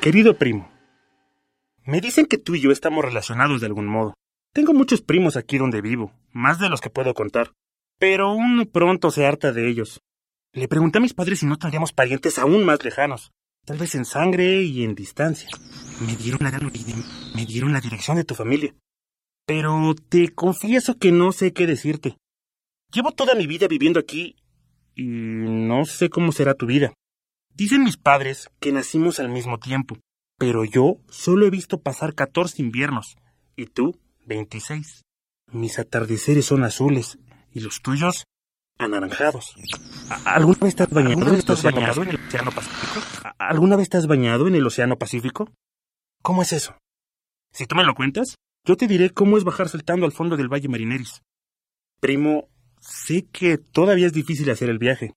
Querido primo, me dicen que tú y yo estamos relacionados de algún modo. Tengo muchos primos aquí donde vivo, más de los que puedo contar, pero uno pronto se harta de ellos. Le pregunté a mis padres si no tendríamos parientes aún más lejanos, tal vez en sangre y en distancia. Me dieron la, me dieron la dirección de tu familia. Pero te confieso que no sé qué decirte. Llevo toda mi vida viviendo aquí y no sé cómo será tu vida. Dicen mis padres que nacimos al mismo tiempo, pero yo solo he visto pasar catorce inviernos, y tú veintiséis. Mis atardeceres son azules, y los tuyos anaranjados. ¿Alguna vez te has bañado, en, el Océano Pacífico? ¿Alguna vez has bañado en el Océano Pacífico? ¿Cómo es eso? Si tú me lo cuentas, yo te diré cómo es bajar saltando al fondo del Valle Marineris. Primo, sé que todavía es difícil hacer el viaje,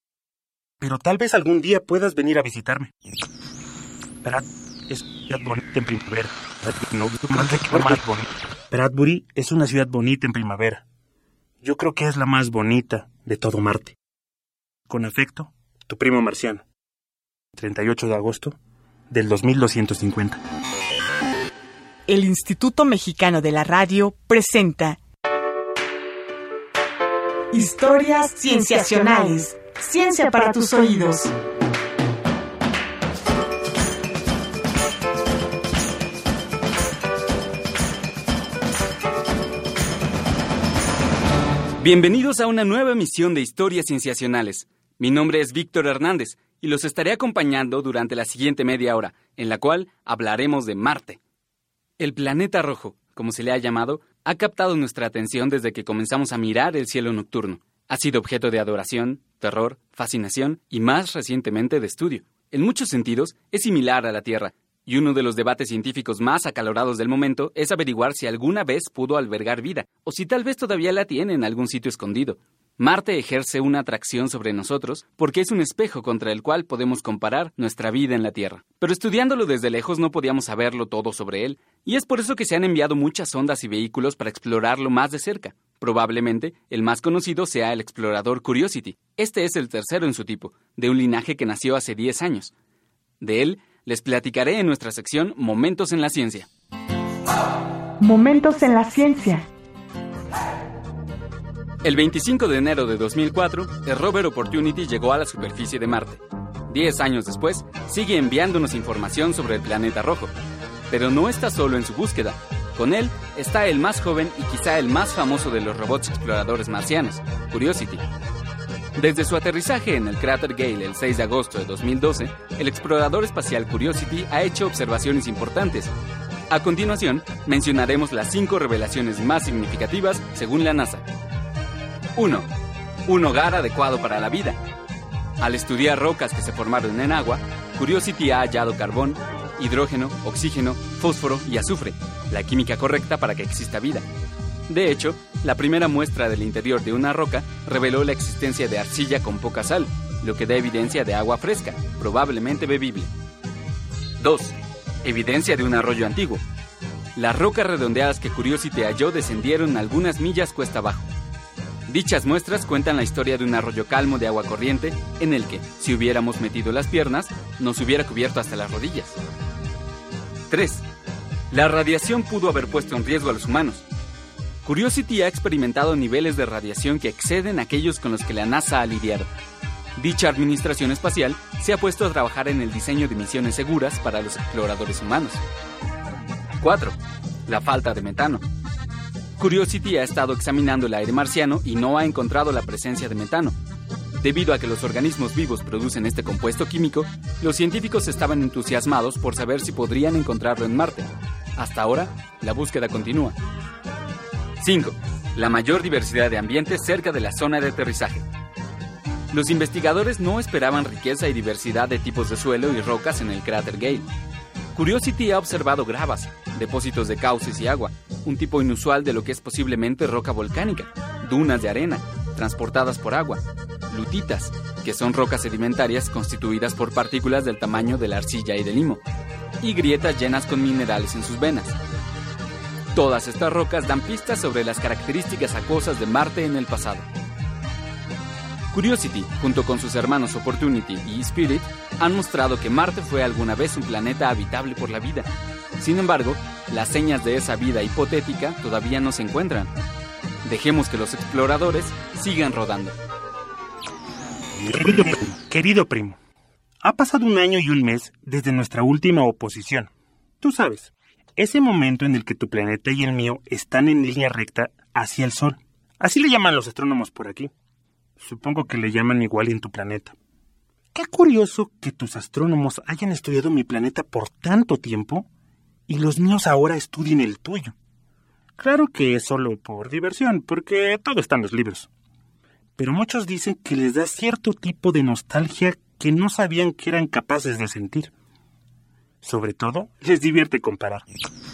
pero tal vez algún día puedas venir a visitarme. es una ciudad bonita en primavera. Bradbury es una ciudad bonita en primavera. Yo creo que es la más bonita de todo Marte. Con afecto, tu primo marciano. 38 de agosto del 2250. El Instituto Mexicano de la Radio presenta Historias Cienciacionales Ciencia para tus oídos. Bienvenidos a una nueva emisión de Historias Cienciacionales. Mi nombre es Víctor Hernández y los estaré acompañando durante la siguiente media hora, en la cual hablaremos de Marte. El planeta rojo, como se le ha llamado, ha captado nuestra atención desde que comenzamos a mirar el cielo nocturno. Ha sido objeto de adoración, terror, fascinación y más recientemente de estudio. En muchos sentidos, es similar a la Tierra, y uno de los debates científicos más acalorados del momento es averiguar si alguna vez pudo albergar vida, o si tal vez todavía la tiene en algún sitio escondido. Marte ejerce una atracción sobre nosotros porque es un espejo contra el cual podemos comparar nuestra vida en la Tierra. Pero estudiándolo desde lejos no podíamos saberlo todo sobre él, y es por eso que se han enviado muchas sondas y vehículos para explorarlo más de cerca. Probablemente el más conocido sea el explorador Curiosity. Este es el tercero en su tipo, de un linaje que nació hace 10 años. De él les platicaré en nuestra sección Momentos en la Ciencia. Momentos en la Ciencia. El 25 de enero de 2004, el rover Opportunity llegó a la superficie de Marte. Diez años después, sigue enviándonos información sobre el planeta rojo. Pero no está solo en su búsqueda. Con él está el más joven y quizá el más famoso de los robots exploradores marcianos, Curiosity. Desde su aterrizaje en el cráter Gale el 6 de agosto de 2012, el explorador espacial Curiosity ha hecho observaciones importantes. A continuación, mencionaremos las cinco revelaciones más significativas según la NASA. 1. Un hogar adecuado para la vida. Al estudiar rocas que se formaron en agua, Curiosity ha hallado carbón, hidrógeno, oxígeno, fósforo y azufre, la química correcta para que exista vida. De hecho, la primera muestra del interior de una roca reveló la existencia de arcilla con poca sal, lo que da evidencia de agua fresca, probablemente bebible. 2. Evidencia de un arroyo antiguo. Las rocas redondeadas que Curiosity halló descendieron algunas millas cuesta abajo. Dichas muestras cuentan la historia de un arroyo calmo de agua corriente en el que, si hubiéramos metido las piernas, nos hubiera cubierto hasta las rodillas. 3. La radiación pudo haber puesto en riesgo a los humanos. Curiosity ha experimentado niveles de radiación que exceden aquellos con los que la NASA ha lidiado. Dicha administración espacial se ha puesto a trabajar en el diseño de misiones seguras para los exploradores humanos. 4. La falta de metano. Curiosity ha estado examinando el aire marciano y no ha encontrado la presencia de metano. Debido a que los organismos vivos producen este compuesto químico, los científicos estaban entusiasmados por saber si podrían encontrarlo en Marte. Hasta ahora, la búsqueda continúa. 5. La mayor diversidad de ambientes cerca de la zona de aterrizaje. Los investigadores no esperaban riqueza y diversidad de tipos de suelo y rocas en el cráter Gale. Curiosity ha observado gravas, depósitos de cauces y agua, un tipo inusual de lo que es posiblemente roca volcánica, dunas de arena, transportadas por agua, lutitas, que son rocas sedimentarias constituidas por partículas del tamaño de la arcilla y del limo, y grietas llenas con minerales en sus venas. Todas estas rocas dan pistas sobre las características acuosas de Marte en el pasado. Curiosity, junto con sus hermanos Opportunity y Spirit, han mostrado que Marte fue alguna vez un planeta habitable por la vida. Sin embargo, las señas de esa vida hipotética todavía no se encuentran. Dejemos que los exploradores sigan rodando. Querido, querido primo, ha pasado un año y un mes desde nuestra última oposición. Tú sabes, ese momento en el que tu planeta y el mío están en línea recta hacia el Sol. Así le llaman los astrónomos por aquí. Supongo que le llaman igual en tu planeta. Qué curioso que tus astrónomos hayan estudiado mi planeta por tanto tiempo y los míos ahora estudien el tuyo. Claro que es solo por diversión, porque todo está en los libros. Pero muchos dicen que les da cierto tipo de nostalgia que no sabían que eran capaces de sentir. Sobre todo, les divierte comparar.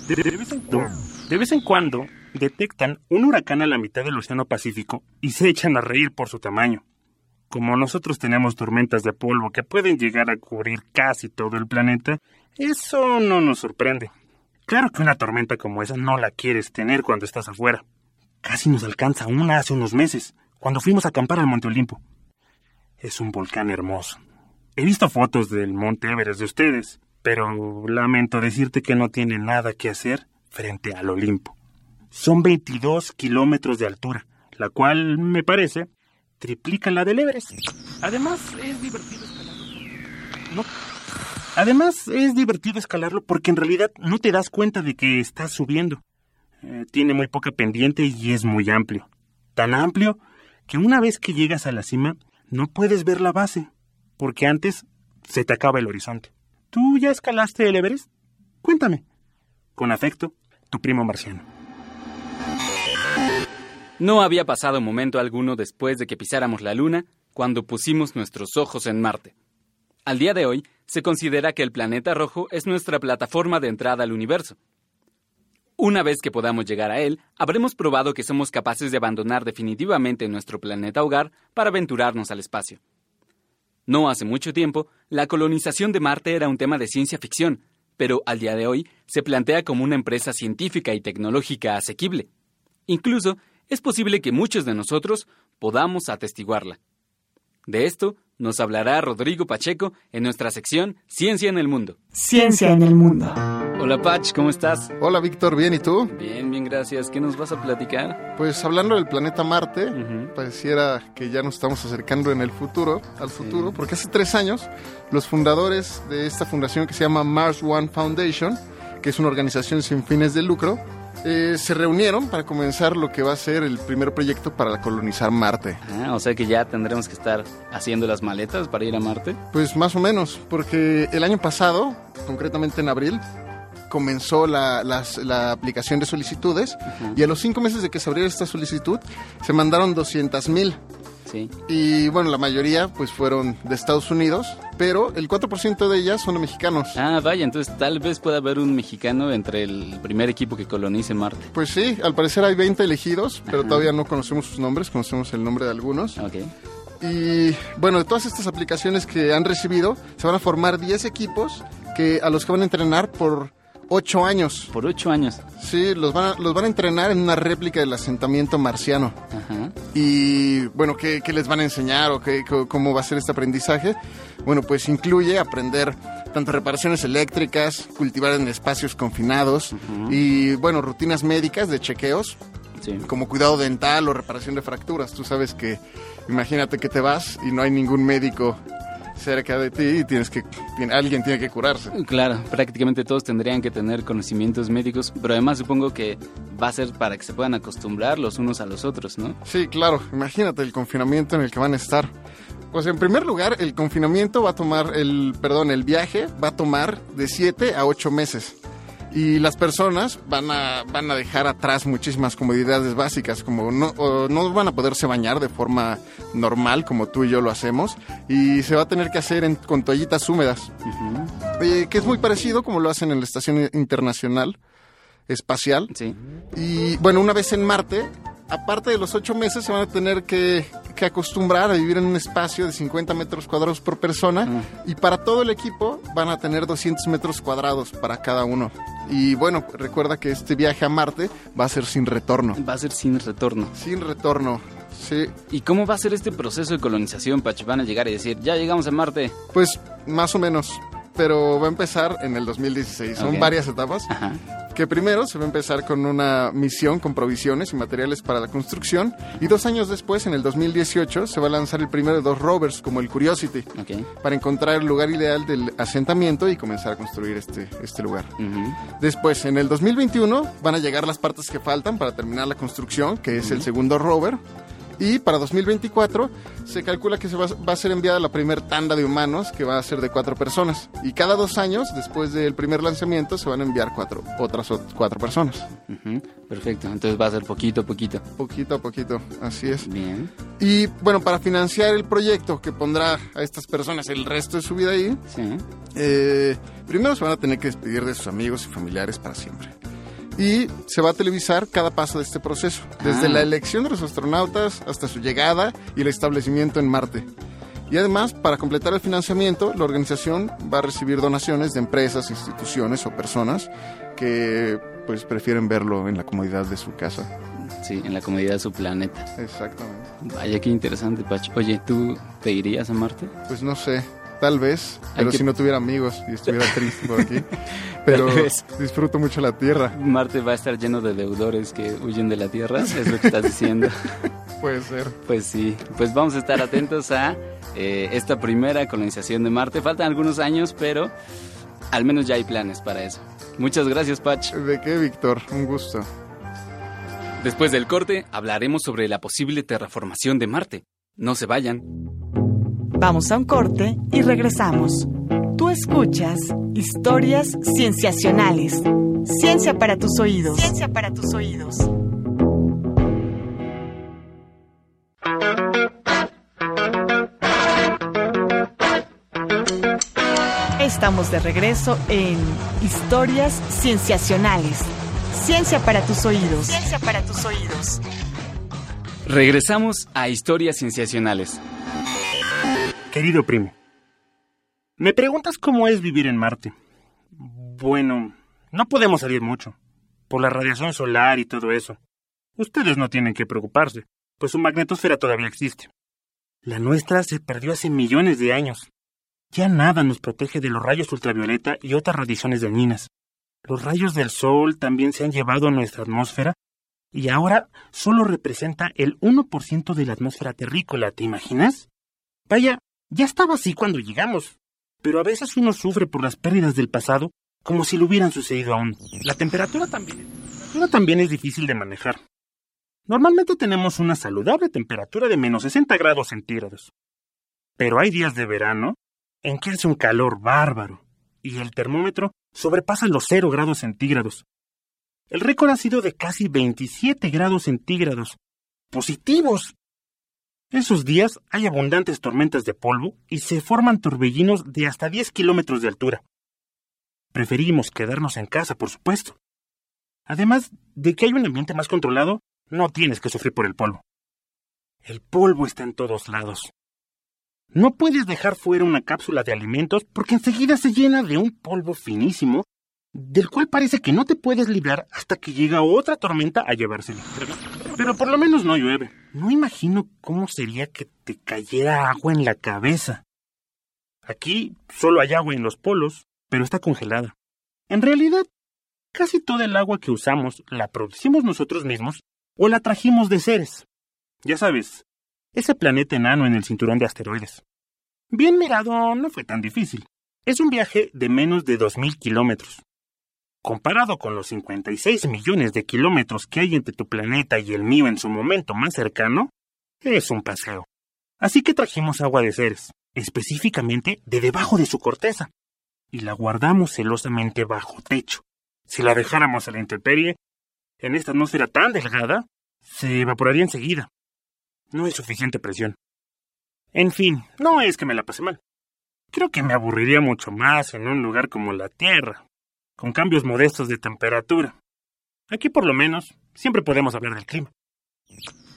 De, vez en cuando, de vez en cuando detectan un huracán a la mitad del Océano Pacífico y se echan a reír por su tamaño. Como nosotros tenemos tormentas de polvo que pueden llegar a cubrir casi todo el planeta, eso no nos sorprende. Claro que una tormenta como esa no la quieres tener cuando estás afuera. Casi nos alcanza una hace unos meses, cuando fuimos a acampar al Monte Olimpo. Es un volcán hermoso. He visto fotos del Monte Everest de ustedes, pero lamento decirte que no tiene nada que hacer frente al Olimpo. Son 22 kilómetros de altura, la cual, me parece, triplica la del Everest. Además, es divertido escalarlo. No. Además, es divertido escalarlo porque en realidad no te das cuenta de que estás subiendo. Eh, tiene muy poca pendiente y es muy amplio. Tan amplio que una vez que llegas a la cima no puedes ver la base, porque antes se te acaba el horizonte. ¿Tú ya escalaste el Everest? Cuéntame. Con afecto, tu primo marciano. No había pasado momento alguno después de que pisáramos la Luna cuando pusimos nuestros ojos en Marte. Al día de hoy, se considera que el planeta rojo es nuestra plataforma de entrada al universo. Una vez que podamos llegar a él, habremos probado que somos capaces de abandonar definitivamente nuestro planeta hogar para aventurarnos al espacio. No hace mucho tiempo, la colonización de Marte era un tema de ciencia ficción, pero al día de hoy se plantea como una empresa científica y tecnológica asequible. Incluso es posible que muchos de nosotros podamos atestiguarla. De esto nos hablará Rodrigo Pacheco en nuestra sección Ciencia en el Mundo. Ciencia en el mundo. Hola Pach, ¿cómo estás? Hola Víctor, ¿bien y tú? Bien, bien, gracias. ¿Qué nos vas a platicar? Pues hablando del planeta Marte, pareciera que ya nos estamos acercando en el futuro, al futuro, porque hace tres años los fundadores de esta fundación que se llama Mars One Foundation, que es una organización sin fines de lucro, eh, se reunieron para comenzar lo que va a ser el primer proyecto para colonizar Marte. Ah, o sea que ya tendremos que estar haciendo las maletas para ir a Marte. Pues más o menos, porque el año pasado, concretamente en abril, comenzó la, las- la aplicación de solicitudes y a los cinco meses de que se abriera esta solicitud se mandaron 200 mil Sí. y bueno, la mayoría pues fueron de Estados Unidos, pero el 4% de ellas son mexicanos. Ah, vaya, entonces tal vez pueda haber un mexicano entre el primer equipo que colonice Marte. Pues sí, al parecer hay 20 elegidos, pero Ajá. todavía no conocemos sus nombres, conocemos el nombre de algunos. Ok. Y bueno, de todas estas aplicaciones que han recibido, se van a formar 10 equipos que, a los que van a entrenar por 8 años. Por ocho años. Sí, los van, a, los van a entrenar en una réplica del asentamiento marciano. Ajá. Y bueno, ¿qué, qué les van a enseñar o qué, cómo va a ser este aprendizaje? Bueno, pues incluye aprender tanto reparaciones eléctricas, cultivar en espacios confinados y bueno, rutinas médicas de chequeos Sí. como cuidado dental o reparación de fracturas. Tú sabes que imagínate que te vas y no hay ningún médico cerca de ti y tienes que alguien tiene que curarse. Claro, prácticamente todos tendrían que tener conocimientos médicos, pero además supongo que va a ser para que se puedan acostumbrar los unos a los otros, ¿no? Sí, claro, imagínate el confinamiento en el que van a estar. Pues en primer lugar, el confinamiento va a tomar, el, perdón, el viaje va a tomar de 7 a 8 meses. Y las personas van a, van a dejar atrás muchísimas comodidades básicas, como no, no van a poderse bañar de forma normal, como tú y yo lo hacemos, y se va a tener que hacer en- con toallitas húmedas, eh, que es muy parecido como lo hacen en la Estación Internacional Espacial. Sí. Y bueno, una vez en Marte, aparte de los ocho meses, se van a tener que, que acostumbrar a vivir en un espacio de 50 metros cuadrados por persona. Y para todo el equipo van a tener 200 metros cuadrados para cada uno. Y bueno, recuerda que este viaje a Marte va a ser sin retorno. Va a ser sin retorno. Sin retorno. Sí, ¿Y cómo va a ser este proceso de colonización, Pachi? Van a llegar y decir, ya llegamos a Marte. pues más o menos. Pero va a empezar en el 2016. Son varias etapas. Ajá. Que primero se va a empezar con una misión con provisiones y materiales para la construcción. Y dos años después, en el 2018, se va a lanzar el primero de dos rovers, como el Curiosity, para encontrar el lugar ideal del asentamiento y comenzar a construir este, este lugar. Después, en el 2021, van a llegar las partes que faltan para terminar la construcción, que es el segundo rover. Y para 2024 se calcula que se va, va a ser enviada la primera tanda de humanos, que va a ser de cuatro personas. Y cada dos años, después del primer lanzamiento, se van a enviar cuatro, otras ot- cuatro personas. Perfecto. Entonces va a ser poquito a poquito. Poquito a poquito, así es. Bien. Y bueno, para financiar el proyecto que pondrá a estas personas el resto de su vida ahí, Sí. Eh, primero se van a tener que despedir de sus amigos y familiares para siempre. Y se va a televisar cada paso de este proceso, desde Ah. la elección de los astronautas hasta su llegada y el establecimiento en Marte. Y además, para completar el financiamiento, la organización va a recibir donaciones de empresas, instituciones o personas que pues prefieren verlo en la comodidad de su casa. Sí, en la comodidad de su planeta. Exactamente. Vaya, qué interesante, Pachi. Oye, ¿tú te irías a Marte? Pues no sé, tal vez, pero que- si no tuviera amigos y estuviera triste por aquí. Pero disfruto mucho la Tierra. Marte va a estar lleno de deudores que huyen de la Tierra, es lo que estás diciendo. Puede ser. Pues sí, pues vamos a estar atentos a eh, esta primera colonización de Marte. Faltan algunos años, pero al menos ya hay planes para eso. Muchas gracias, Pach. ¿De qué, Víctor? Un gusto. Después del corte, hablaremos sobre la posible terraformación de Marte. No se vayan. Vamos a un corte y regresamos. Tú escuchas historias cienciacionales. Ciencia para tus oídos. Ciencia para tus oídos. Estamos de regreso en Historias Cienciacionales. Ciencia para tus oídos. Ciencia para tus oídos. Regresamos a historias cienciacionales. Querido primo, me preguntas cómo es vivir en Marte. Bueno, no podemos salir mucho, por la radiación solar y todo eso. Ustedes no tienen que preocuparse, pues su magnetosfera todavía existe. La nuestra se perdió hace millones de años. Ya nada nos protege de los rayos ultravioleta y otras radiaciones dañinas. Los rayos del Sol también se han llevado a nuestra atmósfera y ahora solo representa el 1% de la atmósfera terrícola, ¿te imaginas? Vaya, ya estaba así cuando llegamos. Pero a veces uno sufre por las pérdidas del pasado como si lo hubieran sucedido aún. La temperatura también. Temperatura también es difícil de manejar. Normalmente tenemos una saludable temperatura de menos 60 grados centígrados. Pero hay días de verano en que hace un calor bárbaro y el termómetro sobrepasa los 0 grados centígrados. El récord ha sido de casi 27 grados centígrados. Positivos. Esos días hay abundantes tormentas de polvo y se forman torbellinos de hasta 10 kilómetros de altura. Preferimos quedarnos en casa, por supuesto. Además de que hay un ambiente más controlado, no tienes que sufrir por el polvo. El polvo está en todos lados. No puedes dejar fuera una cápsula de alimentos porque enseguida se llena de un polvo finísimo, del cual parece que no te puedes librar hasta que llega otra tormenta a llevárselo. Pero por lo menos no llueve. No imagino cómo sería que te cayera agua en la cabeza. Aquí solo hay agua en los polos, pero está congelada. En realidad, casi toda el agua que usamos la producimos nosotros mismos o la trajimos de Ceres. Ya sabes, ese planeta enano en el cinturón de asteroides. Bien mirado, no fue tan difícil. Es un viaje de menos de 2.000 kilómetros. Comparado con los 56 millones de kilómetros que hay entre tu planeta y el mío en su momento más cercano, es un paseo. Así que trajimos agua de Ceres, específicamente de debajo de su corteza, y la guardamos celosamente bajo techo. Si la dejáramos a la intemperie, en esta atmósfera tan delgada, se evaporaría enseguida. No hay suficiente presión. En fin, no es que me la pase mal. Creo que me aburriría mucho más en un lugar como la Tierra, con cambios modestos de temperatura. Aquí por lo menos siempre podemos hablar del clima.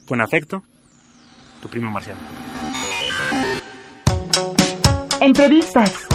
Con afecto, tu primo marciano. Entrevistas.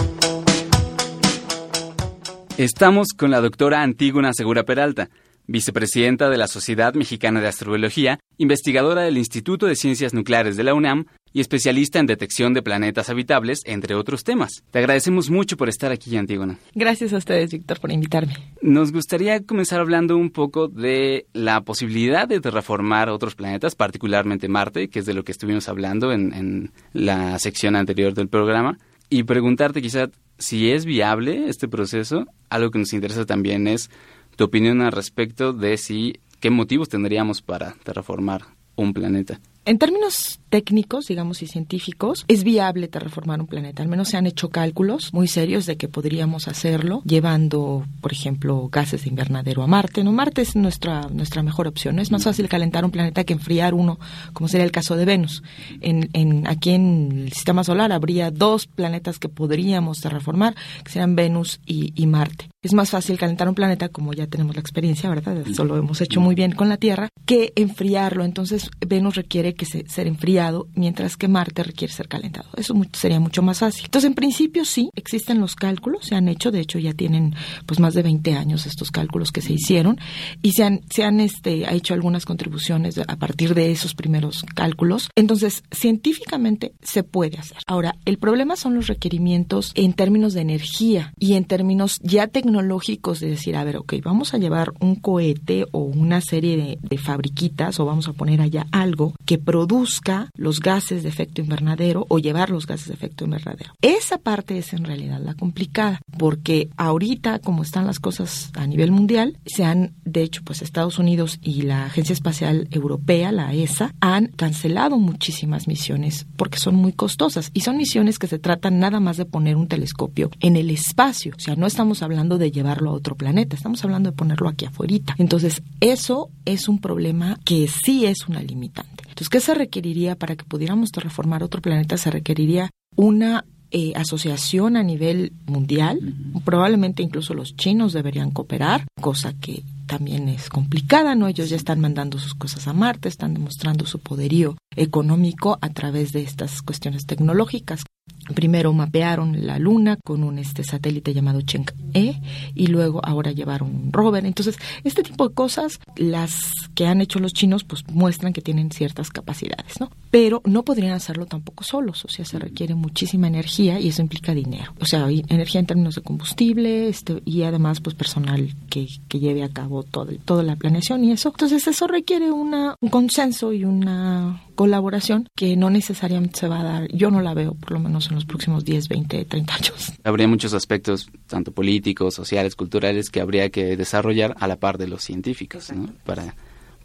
Estamos con la doctora Antígona Segura Peralta, vicepresidenta de la Sociedad Mexicana de Astrobiología, investigadora del Instituto de Ciencias Nucleares de la UNAM y especialista en detección de planetas habitables, entre otros temas. Te agradecemos mucho por estar aquí, Antígona. Gracias a ustedes, Víctor, por invitarme. Nos gustaría comenzar hablando un poco de la posibilidad de terraformar otros planetas, particularmente Marte, que es de lo que estuvimos hablando en, en la sección anterior del programa, y preguntarte quizá si es viable este proceso. Algo que nos interesa también es tu opinión al respecto de si qué motivos tendríamos para terraformar un planeta. En términos técnicos, digamos, y científicos, es viable terraformar un planeta. Al menos se han hecho cálculos muy serios de que podríamos hacerlo llevando, por ejemplo, gases de invernadero a Marte. No, Marte es nuestra nuestra mejor opción. Es más fácil calentar un planeta que enfriar uno, como sería el caso de Venus. En, en aquí en el sistema solar habría dos planetas que podríamos terraformar, que serían Venus y, y Marte. Es más fácil calentar un planeta, como ya tenemos la experiencia, ¿verdad? Eso lo hemos hecho muy bien con la Tierra, que enfriarlo. Entonces, Venus requiere que se, ser enfriado, mientras que Marte requiere ser calentado. Eso sería mucho más fácil. Entonces, en principio sí, existen los cálculos, se han hecho, de hecho ya tienen pues más de 20 años estos cálculos que se hicieron y se han, se han este, ha hecho algunas contribuciones a partir de esos primeros cálculos. Entonces, científicamente se puede hacer. Ahora, el problema son los requerimientos en términos de energía y en términos ya tecnológicos de decir, a ver, ok, vamos a llevar un cohete o una serie de, de fabriquitas o vamos a poner allá algo que produzca los gases de efecto invernadero o llevar los gases de efecto invernadero. Esa parte es en realidad la complicada, porque ahorita, como están las cosas a nivel mundial, se han, de hecho, pues Estados Unidos y la Agencia Espacial Europea, la ESA, han cancelado muchísimas misiones porque son muy costosas y son misiones que se tratan nada más de poner un telescopio en el espacio. O sea, no estamos hablando de llevarlo a otro planeta, estamos hablando de ponerlo aquí afuera. Entonces, eso es un problema que sí es una limitante. Entonces, ¿qué se requeriría para que pudiéramos terraformar otro planeta? Se requeriría una eh, asociación a nivel mundial. Probablemente incluso los chinos deberían cooperar, cosa que también es complicada, ¿no? Ellos ya están mandando sus cosas a Marte, están demostrando su poderío económico a través de estas cuestiones tecnológicas. Primero mapearon la Luna con un este satélite llamado Chang'e y luego ahora llevaron un rover. Entonces, este tipo de cosas, las que han hecho los chinos, pues muestran que tienen ciertas capacidades, ¿no? Pero no podrían hacerlo tampoco solos, o sea, se requiere muchísima energía y eso implica dinero. O sea, energía en términos de combustible este, y además, pues personal que, que lleve a cabo todo, toda la planeación y eso. Entonces, eso requiere una, un consenso y una colaboración que no necesariamente se va a dar, yo no la veo por lo menos en los próximos 10, 20, 30 años. Habría muchos aspectos, tanto políticos, sociales, culturales, que habría que desarrollar a la par de los científicos, ¿no? Para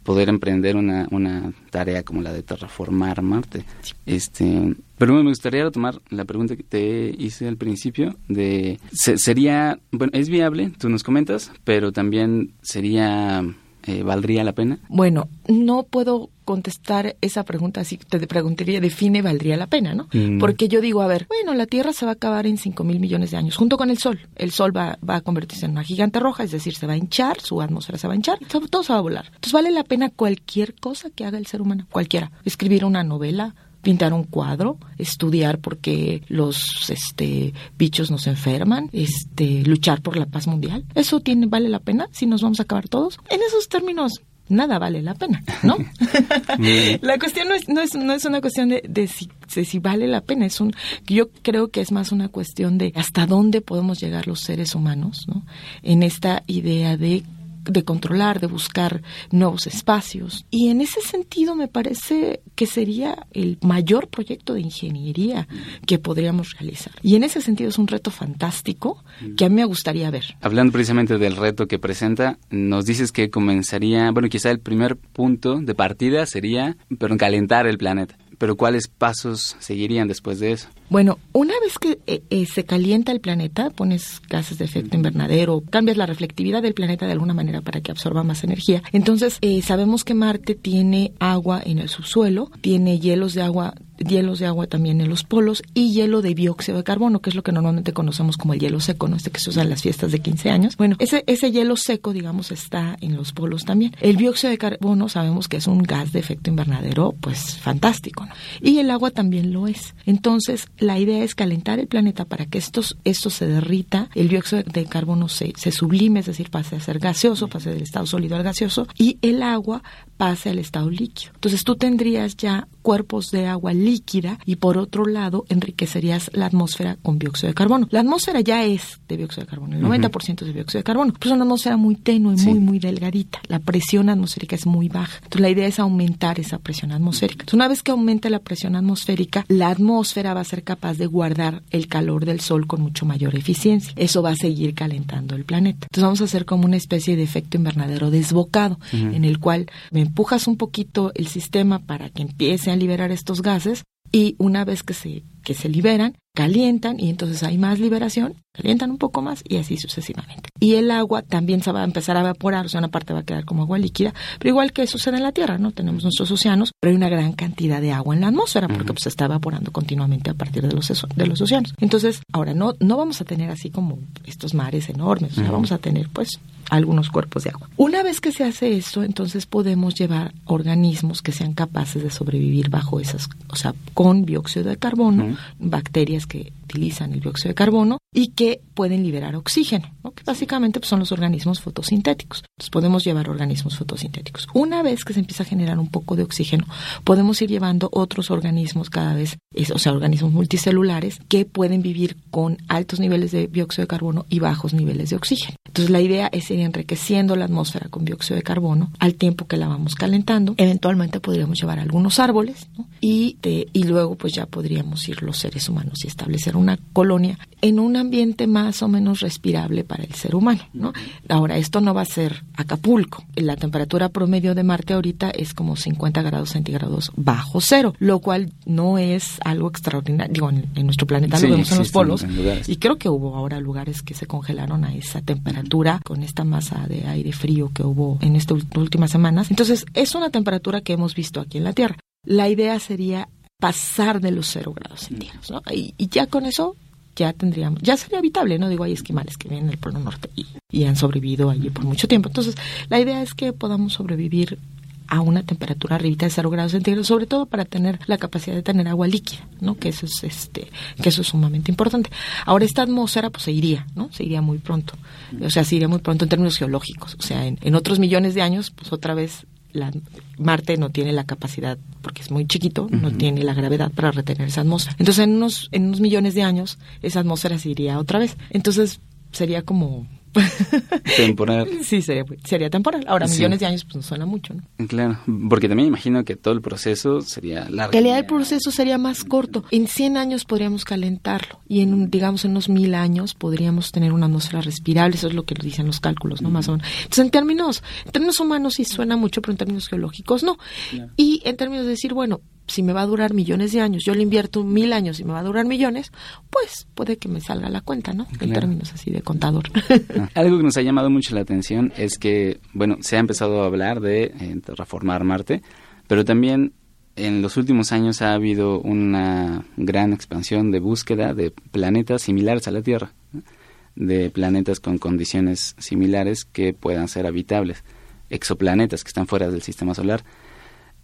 poder emprender una, una tarea como la de terraformar Marte. Este, pero me gustaría retomar la pregunta que te hice al principio de sería, bueno, es viable, tú nos comentas, pero también sería eh, ¿valdría la pena? Bueno, no puedo contestar esa pregunta así, te preguntaría, define valdría la pena, ¿no? Mm. Porque yo digo, a ver, bueno, la Tierra se va a acabar en 5 mil millones de años, junto con el Sol. El Sol va, va, a convertirse en una gigante roja, es decir, se va a hinchar, su atmósfera se va a hinchar, todo, todo se va a volar. Entonces vale la pena cualquier cosa que haga el ser humano, cualquiera. Escribir una novela, pintar un cuadro, estudiar porque los este bichos nos enferman, este luchar por la paz mundial. Eso tiene vale la pena si nos vamos a acabar todos. En esos términos nada vale la pena, ¿no? la cuestión no es, no es, no es una cuestión de, de, si, de, si, vale la pena, es un, yo creo que es más una cuestión de hasta dónde podemos llegar los seres humanos, ¿no? En esta idea de de controlar, de buscar nuevos espacios. Y en ese sentido me parece que sería el mayor proyecto de ingeniería que podríamos realizar. Y en ese sentido es un reto fantástico que a mí me gustaría ver. Hablando precisamente del reto que presenta, nos dices que comenzaría, bueno, quizá el primer punto de partida sería, pero calentar el planeta. Pero ¿cuáles pasos seguirían después de eso? Bueno, una vez que eh, eh, se calienta el planeta, pones gases de efecto invernadero, cambias la reflectividad del planeta de alguna manera para que absorba más energía. Entonces, eh, sabemos que Marte tiene agua en el subsuelo, tiene hielos de agua hielos de agua también en los polos y hielo de dióxido de carbono, que es lo que normalmente conocemos como el hielo seco, ¿no? Este que se usa en las fiestas de 15 años. Bueno, ese, ese hielo seco, digamos, está en los polos también. El dióxido de carbono sabemos que es un gas de efecto invernadero, pues fantástico, ¿no? Y el agua también lo es. Entonces, la idea es calentar el planeta para que estos, esto se derrita, el dióxido de carbono se, se sublime, es decir, pase a ser gaseoso, pase del estado sólido al gaseoso, y el agua pase al estado líquido. Entonces tú tendrías ya cuerpos de agua líquida y por otro lado enriquecerías la atmósfera con dióxido de carbono. La atmósfera ya es de dióxido de carbono, el 90% es de dióxido de carbono, pero es una atmósfera muy tenue, muy, muy delgadita. La presión atmosférica es muy baja. Entonces la idea es aumentar esa presión atmosférica. Entonces, una vez que aumente la presión atmosférica, la atmósfera va a ser capaz de guardar el calor del sol con mucho mayor eficiencia. Eso va a seguir calentando el planeta. Entonces vamos a hacer como una especie de efecto invernadero desbocado, en el cual me empujas un poquito el sistema para que empiece a liberar estos gases y una vez que se, que se liberan, calientan y entonces hay más liberación, calientan un poco más y así sucesivamente. Y el agua también se va a empezar a evaporar, o sea, una parte va a quedar como agua líquida, pero igual que sucede en la Tierra, ¿no? Tenemos nuestros océanos, pero hay una gran cantidad de agua en la atmósfera porque pues se está evaporando continuamente a partir de los, de los océanos. Entonces, ahora no, no vamos a tener así como estos mares enormes, o sea, vamos a tener pues algunos cuerpos de agua. Una vez que se hace esto, entonces podemos llevar organismos que sean capaces de sobrevivir bajo esas, o sea, con dióxido de carbono, bacterias que utilizan el dióxido de carbono y que pueden liberar oxígeno, que básicamente pues, son los organismos fotosintéticos. Entonces podemos llevar organismos fotosintéticos. Una vez que se empieza a generar un poco de oxígeno, podemos ir llevando otros organismos cada vez, o sea, organismos multicelulares que pueden vivir con altos niveles de dióxido de carbono y bajos niveles de oxígeno. Entonces la idea es ir enriqueciendo la atmósfera con dióxido de carbono al tiempo que la vamos calentando. Eventualmente podríamos llevar algunos árboles y, y luego pues ya podríamos ir los seres humanos y establecer una colonia en un ambiente más o menos respirable para el ser humano, ¿no? Ahora, esto no va a ser Acapulco. La temperatura promedio de Marte ahorita es como 50 grados centígrados bajo cero, lo cual no es algo extraordinario. Digo, en, nuestro planeta lo vemos en los polos y creo que hubo ahora lugares que se congelaron a esa temperatura con esta masa de aire frío que hubo en estas últimas semanas. Entonces, es una temperatura que hemos visto aquí en la Tierra. La idea sería pasar de los cero grados centígrados, ¿no? Y, ya con eso ya tendríamos, ya sería habitable, ¿no? Digo, hay esquimales que vienen del Polo Norte y, han sobrevivido allí por mucho tiempo. Entonces, la idea es que podamos sobrevivir a una temperatura arribita de cero grados centígrados, sobre todo para tener la capacidad de tener agua líquida, ¿no? Que eso es este, que eso es sumamente importante. Ahora esta atmósfera pues se iría, ¿no? Se iría muy pronto. O sea, se iría muy pronto en términos geológicos. O sea, en, en otros millones de años, pues otra vez la, Marte no tiene la capacidad, porque es muy chiquito, no tiene la gravedad para retener esa atmósfera. Entonces, en unos, en unos millones de años, esa atmósfera se iría otra vez. Entonces, sería como temporal. Sí, sería, sería temporal. Ahora, millones de años, pues no suena mucho, ¿no? Claro, porque también imagino que todo el proceso sería largo. En realidad el proceso sería más corto. En 100 años podríamos calentarlo y en, digamos, en unos mil años podríamos tener una atmósfera respirable. Eso es lo que dicen los cálculos, ¿no? Más o menos. Entonces, en términos, en términos humanos sí suena mucho, pero en términos geológicos no. Y en términos de decir, bueno, si me va a durar millones de años, yo le invierto mil años y me va a durar millones, pues puede que me salga la cuenta, ¿no? En términos así de contador. Ah, algo que nos ha llamado mucho la atención es que, bueno, se ha empezado a hablar de eh, reformar Marte, pero también en los últimos años ha habido una gran expansión de búsqueda de planetas similares a la Tierra, de planetas con condiciones similares que puedan ser habitables, exoplanetas que están fuera del sistema solar.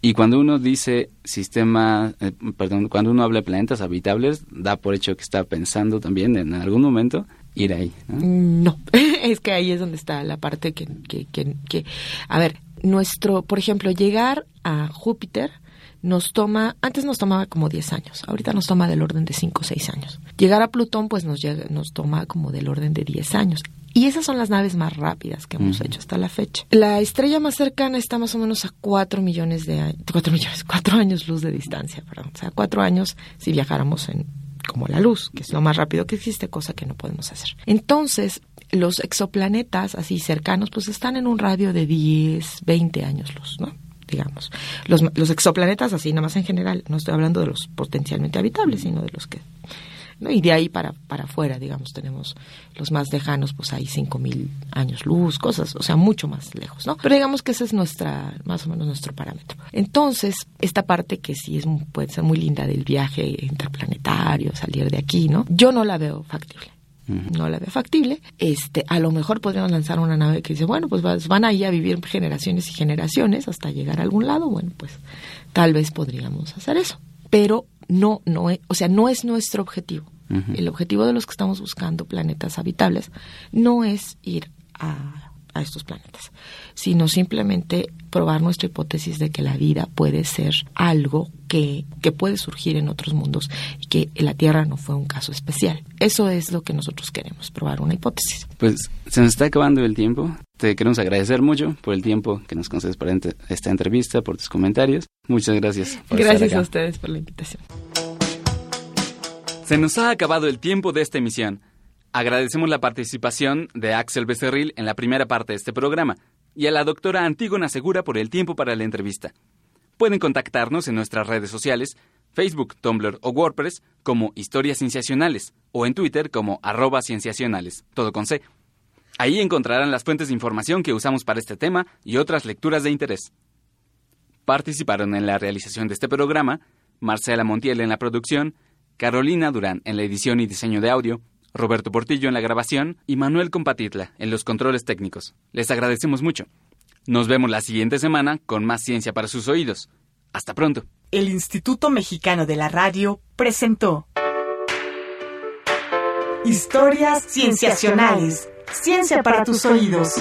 Y cuando uno dice sistema, eh, perdón, cuando uno habla de planetas habitables, da por hecho que está pensando también en algún momento ir ahí. No, es que ahí es donde está la parte que, que, que, a ver, nuestro, por ejemplo, llegar a Júpiter nos toma, antes nos tomaba como 10 años, ahorita nos toma del orden de 5 o 6 años. Llegar a Plutón pues nos, llega, nos toma como del orden de 10 años. Y esas son las naves más rápidas que hemos hecho hasta la fecha. La estrella más cercana está más o menos a 4 millones de años, 4 millones, 4 años luz de distancia, perdón. O sea, 4 años si viajáramos en como la luz, que es lo más rápido que existe, cosa que no podemos hacer. Entonces, los exoplanetas así cercanos, pues están en un radio de 10, 20 años luz, ¿no? digamos. Los, los exoplanetas, así nada más en general, no estoy hablando de los potencialmente habitables, sino de los que ¿no? Y de ahí para, para afuera, digamos, tenemos los más lejanos, pues hay 5.000 años luz, cosas, o sea, mucho más lejos, ¿no? Pero digamos que ese es nuestra, más o menos nuestro parámetro. Entonces, esta parte que sí es, puede ser muy linda del viaje interplanetario, salir de aquí, ¿no? Yo no la veo factible no la veo factible. Este, a lo mejor podríamos lanzar una nave que dice, bueno, pues van ahí a vivir generaciones y generaciones hasta llegar a algún lado. Bueno, pues tal vez podríamos hacer eso. Pero no, no, o sea, no es nuestro objetivo. El objetivo de los que estamos buscando planetas habitables no es ir a a estos planetas, sino simplemente probar nuestra hipótesis de que la vida puede ser algo que, que puede surgir en otros mundos y que la Tierra no fue un caso especial. Eso es lo que nosotros queremos, probar una hipótesis. Pues se nos está acabando el tiempo. Te queremos agradecer mucho por el tiempo que nos concedes para esta entrevista, por tus comentarios. Muchas gracias. gracias a ustedes por la invitación. Se nos ha acabado el tiempo de esta emisión. Agradecemos la participación de Axel Becerril en la primera parte de este programa y a la doctora Antígona Segura por el tiempo para la entrevista. Pueden contactarnos en nuestras redes sociales, Facebook, Tumblr o WordPress como Historias Cienciacionales o en Twitter como arroba cienciacionales, todo con C. Ahí encontrarán las fuentes de información que usamos para este tema y otras lecturas de interés. Participaron en la realización de este programa Marcela Montiel en la producción, Carolina Durán en la edición y diseño de audio, Roberto Portillo en la grabación y Manuel Compatitla en los controles técnicos. Les agradecemos mucho. Nos vemos la siguiente semana con más ciencia para sus oídos. Hasta pronto. El Instituto Mexicano de la Radio presentó Historias Cienciacionales. Ciencia para tus oídos.